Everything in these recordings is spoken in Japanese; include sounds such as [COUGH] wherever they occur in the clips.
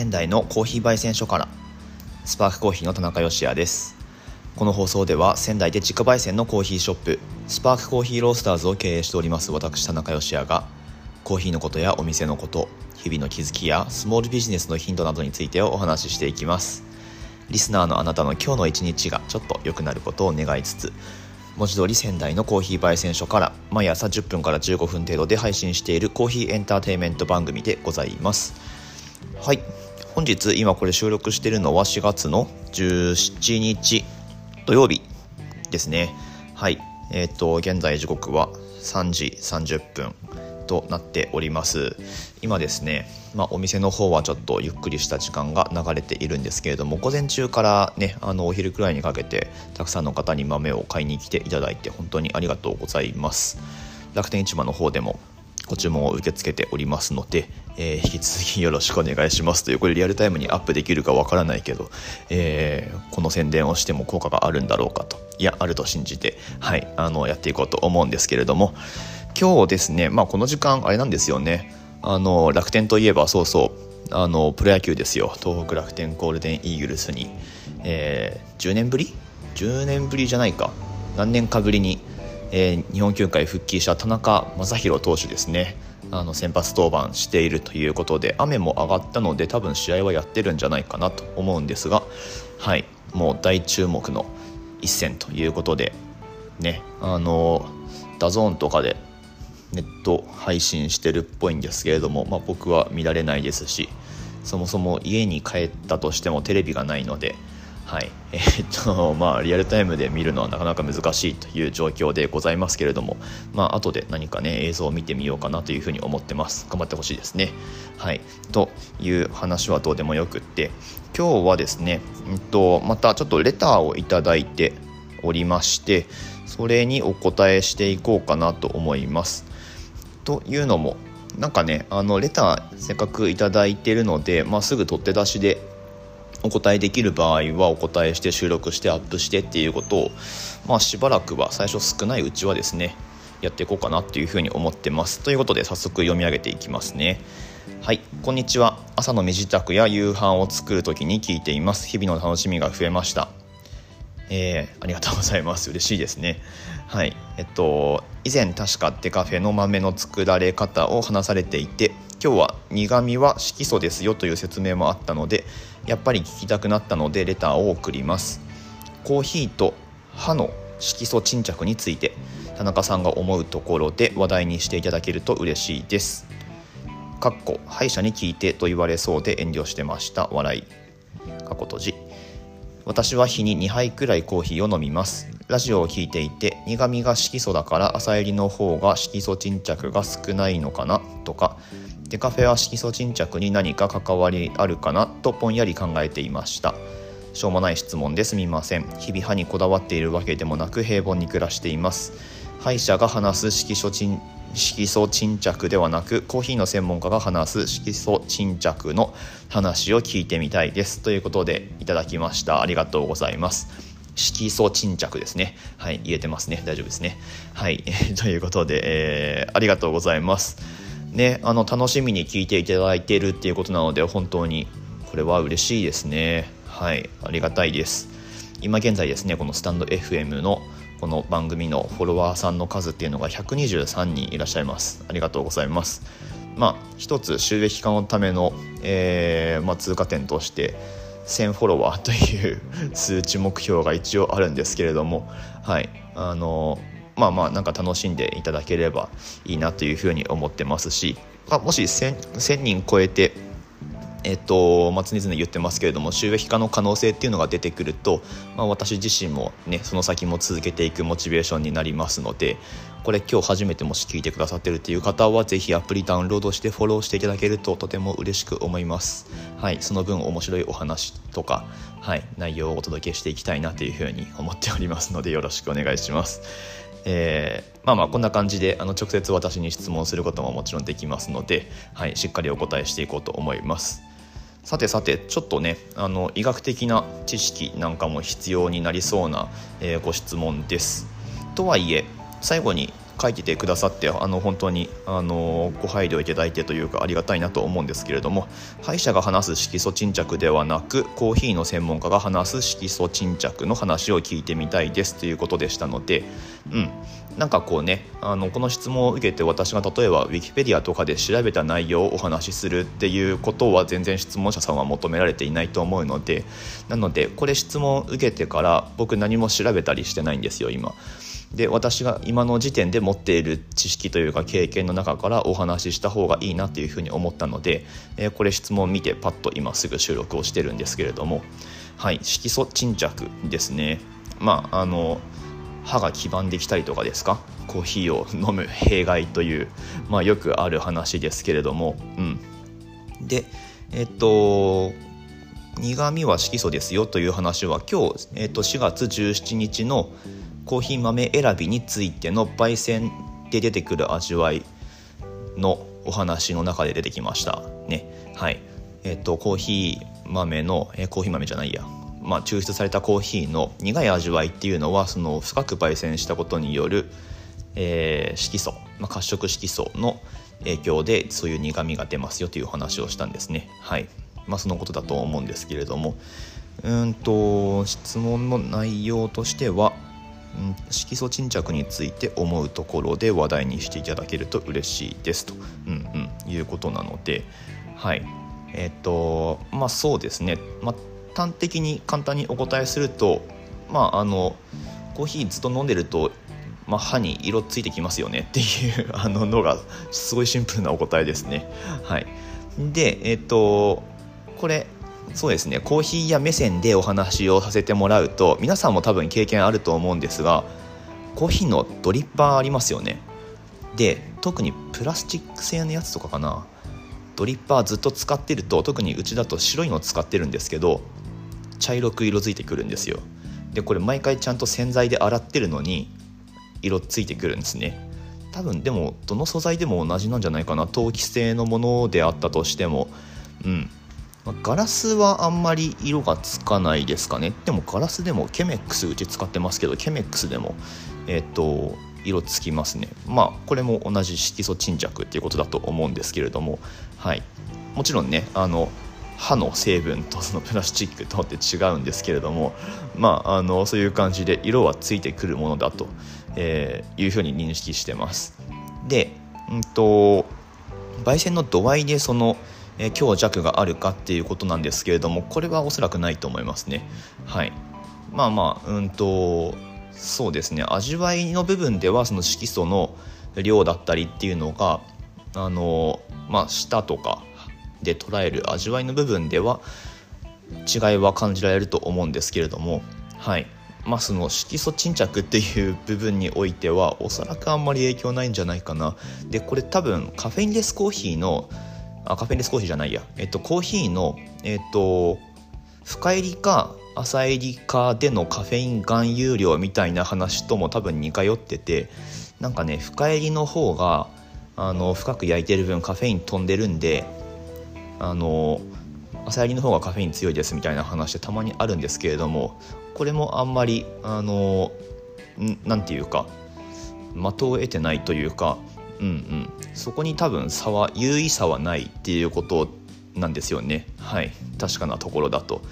仙台のコーヒー焙煎所から。スパークコーヒーの田中芳也です。この放送では仙台で自家焙煎のコーヒーショップスパークコーヒーロースターズを経営しております私田中芳也がコーヒーのことやお店のこと日々の気づきやスモールビジネスのヒントなどについてお話ししていきます。リスナーのあなたの今日の一日がちょっと良くなることを願いつつ文字通り仙台のコーヒー焙煎所から毎朝10分から15分程度で配信しているコーヒーエンターテインメント番組でございます。はい。本日今これ収録しているのは4月の17日土曜日ですね。はい。えっ、ー、と現在時刻は3時30分となっております。今ですね、まあ、お店の方はちょっとゆっくりした時間が流れているんですけれども午前中からねあのお昼くらいにかけてたくさんの方に豆を買いに来ていただいて本当にありがとうございます。楽天市場の方でもご注文を受け付けておりますので、えー、引き続きよろしくお願いします。というこれリアルタイムにアップできるかわからないけど、えー、この宣伝をしても効果があるんだろうかと。いやあると信じてはいあのやっていこうと思うんですけれども。今日ですね、まあ、この時間あれなんですよね。あの楽天といえばそうそうあのプロ野球ですよ。東北楽天ゴールデンイーグルスに、えー、10年ぶり？10年ぶりじゃないか。何年かぶりに、えー、日本球界復帰した田中将大投手ですね。あの先発登板しているということで雨も上がったので多分試合はやってるんじゃないかなと思うんですがはい。もう大注目の一戦ということでね。あのダゾーンとかでネット配信してるっぽいんですけれども、まあ、僕は見られないですしそもそも家に帰ったとしてもテレビがないので、はい [LAUGHS] えー、っとまあ、リアルタイムで見るのはなかなか難しいという状況でございますけれども、まあ後で何かね映像を見てみようかなというふうに思ってます頑張ってほしいですね。はい、という話はどうでもよくって今日はですね、えっと、またちょっとレターをいただいておりましてそれにお答えしていこうかなと思います。というのもなんかねあのレターせっかく頂いてるので、まあ、すぐ取って出しでお答えできる場合はお答えして収録してアップしてっていうことを、まあ、しばらくは最初少ないうちはですね。やっていこうかなというふうに思ってます。ということで早速読み上げていきますね。はい。こんにちは。朝の身支度や夕飯を作る時に聞いています。日々の楽しみが増えました。えー、ありがとうございます。嬉しいですね。はい。えっと以前確かデカフェの豆の作られ方を話されていて今日は苦味は色素ですよという説明もあったのでやっぱり聞きたくなったのでレターを送ります。コーヒーと歯の色素沈着について田中さんが思うところで話題にしていただけると嬉しいです。かっこ歯医者に聞いてと言われそうで遠慮してました。笑い。過去閉じ。私は日に2杯くらいコーヒーを飲みます。ラジオを聞いていて苦味が色素だから朝入りの方が色素沈着が少ないのかなとかデカフェは色素沈着に何か関わりあるかなとぼんやり考えていました。しょうもない質問ですみません。日々歯にこだわっているわけでもなく平凡に暮らしています。歯医者が話す色素沈色素沈着ではなくコーヒーの専門家が話す色素沈着の話を聞いてみたいです。ということでいただきました。ありがとうございます。色素沈着ですね。はい言えてますね。大丈夫ですね。はい。[LAUGHS] ということで、えー、ありがとうございます。ねあの楽しみに聞いていただいているっていうことなので本当にこれは嬉しいですね。はいありがたいです。今現在ですねこのスタンド FM のこの番組のフォロワーさんの数っていうのが123人いらっしゃいます。ありがとうございます。まあ一つ収益化のための、えーまあ、通過点として1000フォロワーという数値目標が一応あるんですけれどもはいあのまあまあなんか楽しんでいただければいいなというふうに思ってますし、まあ、もし 1000, 1000人超えてえっとまあ、常々言ってますけれども収益化の可能性っていうのが出てくると、まあ、私自身もねその先も続けていくモチベーションになりますのでこれ今日初めてもし聞いてくださってるっていう方はぜひアプリダウンロードしてフォローしていただけるととても嬉しく思います。はいその分面白いお話とか、はい、内容をお届けしていきたいなというふうに思っておりますのでよろしくお願いします。えー、まあまあこんな感じであの直接私に質問することももちろんできますので、はい、しっかりお答えしていこうと思いますさてさてちょっとねあの医学的な知識なんかも必要になりそうな、えー、ご質問です。とはいえ最後に書いててくださってあの本当にあのご配慮いただいてというかありがたいなと思うんですけれども歯医者が話す色素沈着ではなくコーヒーの専門家が話す色素沈着の話を聞いてみたいですということでしたので、うん、なんかこうねあのこの質問を受けて私が例えば Wikipedia とかで調べた内容をお話しするっていうことは全然質問者さんは求められていないと思うのでなのでこれ質問を受けてから僕何も調べたりしてないんですよ今。で私が今の時点で持っている知識というか経験の中からお話しした方がいいなというふうに思ったので、えー、これ質問を見てパッと今すぐ収録をしてるんですけれどもはい色素沈着ですね。まああの歯が黄ばんできたりとかですか？コーヒーを飲む弊害という、まあ、よくある話ですけれども、うん、でえっと苦味は色素ですよという話は今日、えっと、4月17日のコーヒー豆選びについての焙煎で出てくる味わいのお話の中で出てきましたね。はい。えっとコーヒー豆のえコーヒー豆じゃないや。まあ、抽出されたコーヒーの苦い味わいっていうのはその深く焙煎したことによる、えー、色素、まあ、褐色色素の影響でそういう苦みが出ますよという話をしたんですね。はい。まあ、そのことだと思うんですけれども。うんと質問の内容としては、色素沈着について思うところで話題にしていただけると嬉しいですと、うんうん、いうことなのではい。えっ、とまあそうですね、まあ端的に簡単にお答えするとまああのコーヒーずっと飲んでると、まあ、歯に色ついてきますよね。[LAUGHS] っていうあののがすごいシンプルなお答えですね。はい、でえっ、とこれそうですね。コーヒー屋目線でお話をさせてもらうと皆さんも多分経験あると思うんですがコーヒーのドリッパーありますよね。で特にプラスチック製のやつとかかな。ドリッパーずっと使ってると特にうちだと白いのを使ってるんですけど茶色く色づいてくるんですよ。でこれ毎回ちゃんと洗剤で洗ってるのに色ついてくるんですね。多分でもどの素材でも同じなんじゃないかな。陶器製のものであったとしても。うん。ガラスはあんまり色がつかないですかね。でもガラスでもケメックスうち使ってますけどケメックスでもえっ、と色つきますね。まあこれも同じ色素沈着っていうことだと思うんですけれどもはい。もちろんねあの歯の成分とそのプラスチックとって違うんですけれども、まあ、あのそういう感じで色はついてくるものだと、えー、いうふうに認識してます。で、うんと、焙煎の度合いでその、えー、強弱があるかっていうことなんですけれどもこれはおそらくないと思いますね。はい、まあまあうんとそうですね。味わいの部分ではその色素の量だったりっていうのがあのまあ舌とかで捉える味わいの部分では違いは感じられると思うんですけれどもはい。まあその色素沈着っていう部分においてはおそらくあんまり影響ないんじゃないかな。でこれ多分カフェインレスコーヒーのあカフェレスコーヒーじゃないや。えっとコーヒーのえっと深入りか浅入りかでのカフェイン含有量みたいな話とも多分似通っててなんかね深入りの方があの深く焼いてる分カフェイン飛んでるんであの朝やりの方がカフェイン強いですみたいな話ってたまにあるんですけれどもこれもあんまりあの何て言うか的を得てないというか、うんうん、そこに多分差は優位差はないっていうことなんですよね。はい。確かなところだと。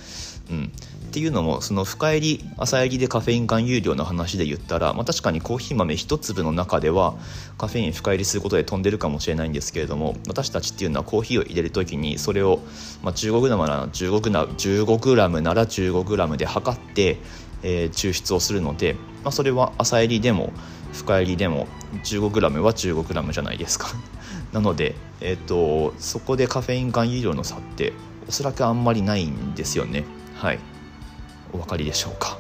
うん、っていうのもその深入り浅入りでカフェイン含有量の話で言ったら、まあ、確かにコーヒー豆1粒の中ではカフェイン深入りすることで飛んでるかもしれないんですけれども私たちっていうのはコーヒーを入れる時にそれを、まあ、15g なら 15g なら 15g で測って、えー、抽出をするので、まあ、それは浅入りでも深入りでも 15g は 15g じゃないですか。[LAUGHS] なので、えーと、そこでカフェイン含有量の差っておそらくあんまりないんですよね。はい。お分かりでしょうか。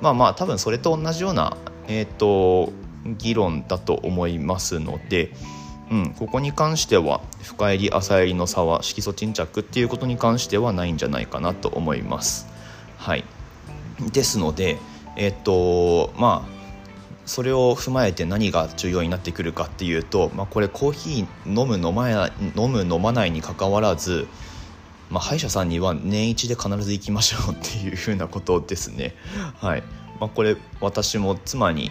まあまあ多分それと同じようなえっ、ー、と議論だと思いますので、うん、ここに関しては深入り浅入りの差は色素沈着っていうことに関してはないんじゃないかなと思います。はい。ですのでえっ、とまあそれを踏まえて何が重要になってくるかっていうと、まあ、これコーヒー飲む飲まない飲む飲まないにかかわらずまあ、歯医者さんには年一で必ず行きましょうっていうふうなことですね。[LAUGHS] はいまあ、これ私も妻に、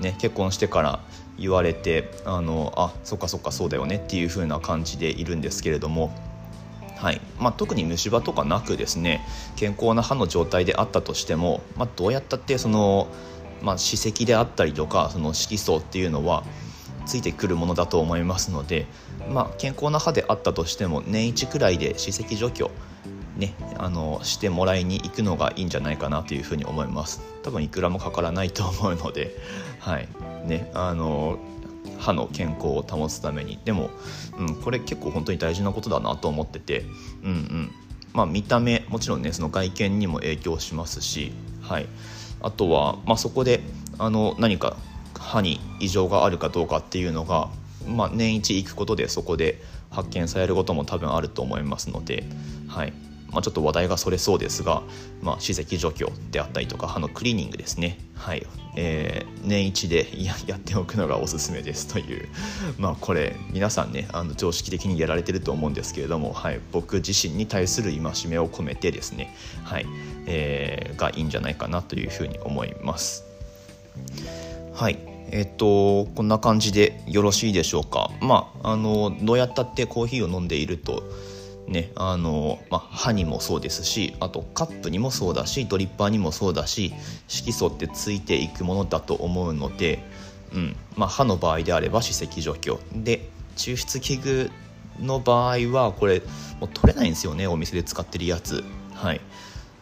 ね、結婚してから言われてあのあそっかそっかそうだよねっていう風な感じでいるんですけれども。はいまあ、特に虫歯とかなくですね健康な歯の状態であったとしても、まあ、どうやったってその、まあ、歯石であったりとかその色素っていうのはついてくるものだと思いますので、まあ、健康な歯であったとしても年一くらいで歯石除去ね、あのしてもらいに行くのがいいんじゃないかなというふうに思います。多分いくらもかからないと思うのではい。ねあの歯の健康を保つために。でも、うん、これ結構本当に大事なことだなと思っててうんうん。まあ見た目もちろんねその外見にも影響しますしはい。あとは、まあ、そこであの何か歯に異常があるかどうかっていうのが、まあ、年一行くことでそこで発見されることも多分あると思いますので、はい。まあ、ちょっと話題がそれそうですが、まあ、歯石除去であったりとか歯のクリーニングですね、はい。えー、年一でややっておくのがおすすめですという、[LAUGHS] まあ、これ皆さんねあの常識的にやられてると思うんですけれども、はい、僕自身に対する戒めを込めてですね、はい。えー、がいいんじゃないかなというふうに思います。はい。えっと、こんな感じでよろしいでしょうか。まあ、あのどうやったってコーヒーを飲んでいるとねあの、まあ、歯にもそうですしあとカップにもそうだしドリッパーにもそうだし色素ってついていくものだと思うので、うんまあ、歯の場合であれば歯石除去。で抽出器具の場合はこれもう取れないんですよねお店で使ってるやつ。はい。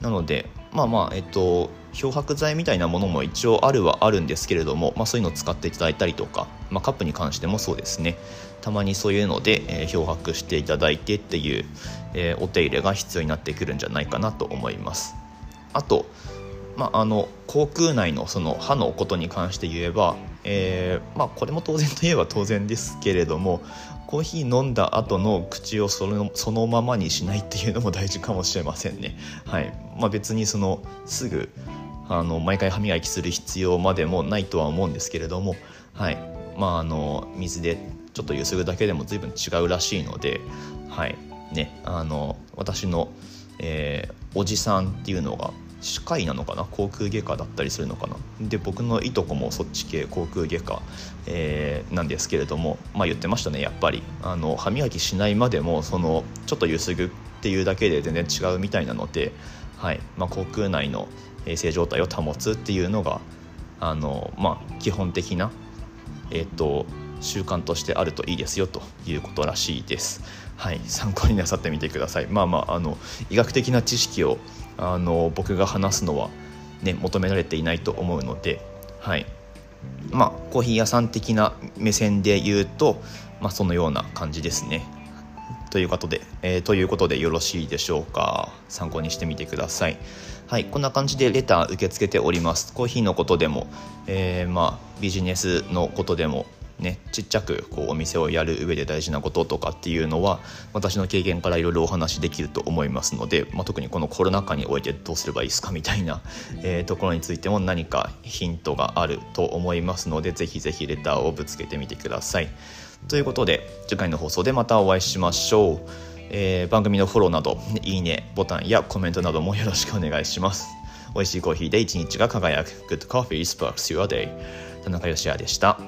なのでまあまあえっと漂白剤みたいなものも一応あるはあるんですけれども、まあ、そういうのを使っていただいたりとか、まあ、カップに関してもそうですね。たまにそういうので、えー、漂白していただいてっていう、えー、お手入れが必要になってくるんじゃないかなと思います。あと、まあ、あの口腔内のその歯のことに関して言えば、えー、まあ、これも当然といえば [LAUGHS] 当然ですけれどもコーヒー飲んだ後の口をそのそのままにしないっていうのも大事かもしれませんね。はい。まあ、別にそのすぐあの毎回歯磨きする必要までもないとは思うんですけれども、はい。まあ、あの水でちょっとゆすぐだけでも随分違うらしいので、はい。ね、あの私の、えー、おじさんっていうのが歯科医なのかな？口腔外科だったりするのかな？で僕のいとこもそっち系口腔外科、えー、なんですけれどもまあ言ってましたねやっぱり。あの歯磨きしないまでもそのちょっとゆすぐっていうだけで全然違うみたいなので、はいまあ、口腔内の衛生状態を保つっていうのがあの、まあ、基本的な、えっと、習慣としてあるといいですよということらしいです。はい、参考になさってみてください。まあまああの医学的な知識をあの僕が話すのは、ね、求められていないと思うので、はいまあ、コーヒー屋さん的な目線で言うと、まあ、そのような感じですね。ということで、えー、ということでよろしいでしょうか。参考にしてみてください。はい、こんな感じでレター受け付けております。コーヒーのことでも、えー、まあ、ビジネスのことでも、ね、ちっちゃくこうお店をやる上で大事なこととかっていうのは私の経験からいろいろお話できると思いますので、まあ、特にこのコロナ禍においてどうすればいいですかみたいな、えー、ところについても何かヒントがあると思いますのでぜひぜひレターをぶつけてみてください。ということで次回の放送でまたお会いしましょう。えー、番組のフォローなどいいねボタンやコメントなどもよろしくお願いします。美味しいコーヒーで一日が輝く Good Coffee Sparks Your Day 田中芳也でした。